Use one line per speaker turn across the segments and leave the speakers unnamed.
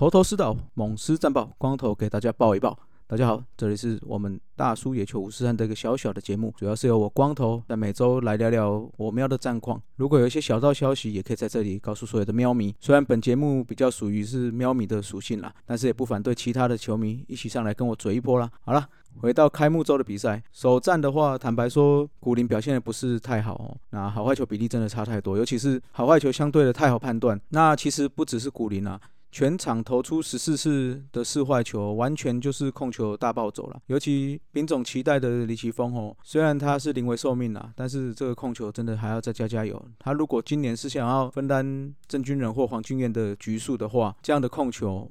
头头是道，猛狮战报，光头给大家报一报。大家好，这里是我们大叔野球五十三的一个小小的节目，主要是由我光头在每周来聊聊我喵的战况。如果有一些小道消息，也可以在这里告诉所有的喵迷。虽然本节目比较属于是喵迷的属性啦，但是也不反对其他的球迷一起上来跟我嘴一波啦。好了，回到开幕周的比赛，首战的话，坦白说，古林表现的不是太好哦。那好坏球比例真的差太多，尤其是好坏球相对的太好判断。那其实不只是古林啊。全场投出十四次的四坏球，完全就是控球大暴走了。尤其丙总期待的李奇峰哦，虽然他是临危受命啦，但是这个控球真的还要再加加油。他如果今年是想要分担郑军人或黄俊彦的局数的话，这样的控球，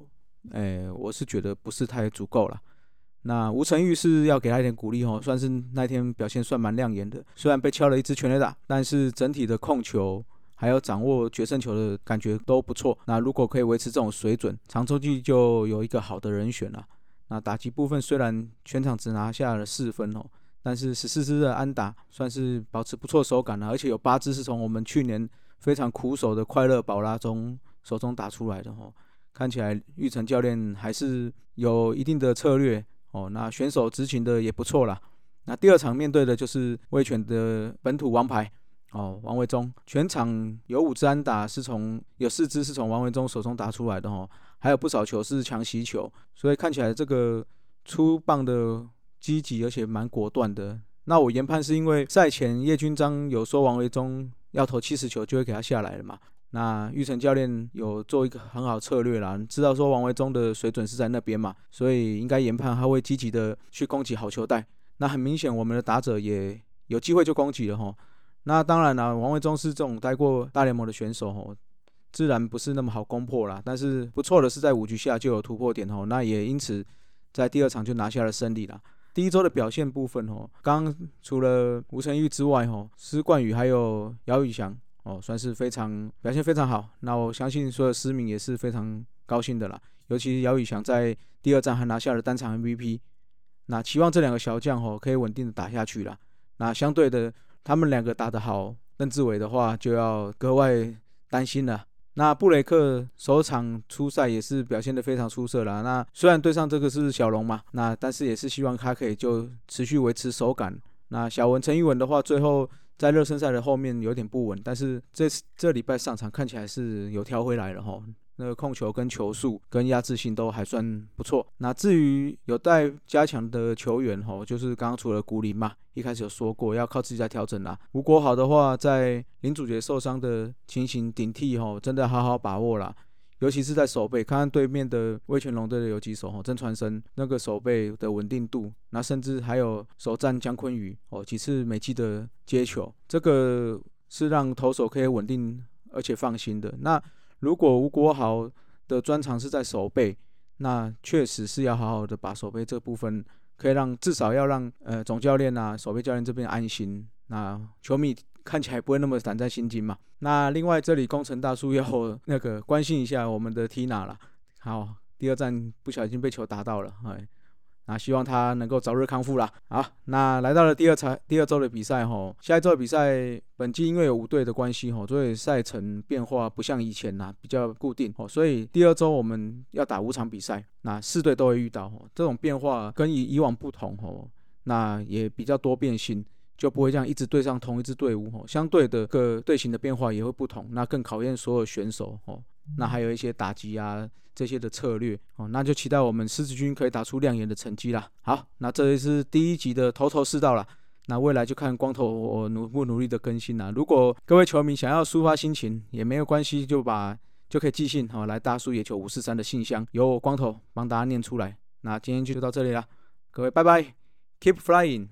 哎，我是觉得不是太足够了。那吴成玉是要给他一点鼓励哦，算是那天表现算蛮亮眼的。虽然被敲了一支全垒打，但是整体的控球。还有掌握决胜球的感觉都不错。那如果可以维持这种水准，长周期就有一个好的人选了。那打击部分虽然全场只拿下了四分哦，但是十四支的安打算是保持不错手感了，而且有八支是从我们去年非常苦手的快乐宝拉中手中打出来的哦。看起来玉成教练还是有一定的策略哦。那选手执行的也不错啦。那第二场面对的就是威权的本土王牌。哦，王维忠全场有五支安打，是从有四支是从王维忠手中打出来的哦，还有不少球是强袭球，所以看起来这个出棒的积极，而且蛮果断的。那我研判是因为赛前叶军章有说王维忠要投七十球就会给他下来了嘛，那玉成教练有做一个很好策略啦，知道说王维忠的水准是在那边嘛，所以应该研判他会积极的去攻击好球带。那很明显，我们的打者也有机会就攻击了哈。那当然了，王维忠是这种待过大联盟的选手哦，自然不是那么好攻破啦。但是不错的是，在五局下就有突破点哦，那也因此在第二场就拿下了胜利啦。第一周的表现部分哦，刚除了吴成玉之外哦，施冠宇还有姚宇翔哦，算是非常表现非常好。那我相信所有市民也是非常高兴的啦。尤其姚宇翔在第二站还拿下了单场 MVP，那期望这两个小将哦可以稳定的打下去啦。那相对的。他们两个打得好，邓志伟的话就要格外担心了。那布雷克首场初赛也是表现得非常出色了。那虽然对上这个是小龙嘛，那但是也是希望他可以就持续维持手感。那小文陈玉文的话，最后在热身赛的后面有点不稳，但是这这礼拜上场看起来是有调回来了哈。那个控球跟球速跟压制性都还算不错。那至于有待加强的球员吼，就是刚刚除了古林嘛，一开始有说过要靠自己在调整啦。吴国好的话，在林主角受伤的情形顶替吼，真的好好把握啦。尤其是在手背，看看对面的威权龙队的游击手吼，曾传生那个手背的稳定度，那甚至还有首战姜昆宇哦几次美记的接球，这个是让投手可以稳定而且放心的。那如果吴国豪的专长是在守备，那确实是要好好的把手背这部分，可以让至少要让呃总教练啊、守备教练这边安心，那球迷看起来不会那么胆战心惊嘛。那另外这里工程大叔要那个关心一下我们的 Tina 了，好，第二站不小心被球打到了，哎。那希望他能够早日康复啦。好，那来到了第二场第二周的比赛吼，下一周的比赛，本季因为有五队的关系吼，所以赛程变化不像以前呐，比较固定哦。所以第二周我们要打五场比赛，那四队都会遇到吼，这种变化跟以以往不同吼，那也比较多变性，就不会这样一直对上同一支队伍吼。相对的各队形的变化也会不同，那更考验所有选手吼。那还有一些打击啊这些的策略哦，那就期待我们狮子军可以打出亮眼的成绩啦。好，那这也是第一集的头头是道了。那未来就看光头我努不努力的更新啦。如果各位球迷想要抒发心情也没有关系，就把就可以寄信哦来大叔野球五四三的信箱，由我光头帮大家念出来。那今天就到这里了，各位拜拜，Keep flying。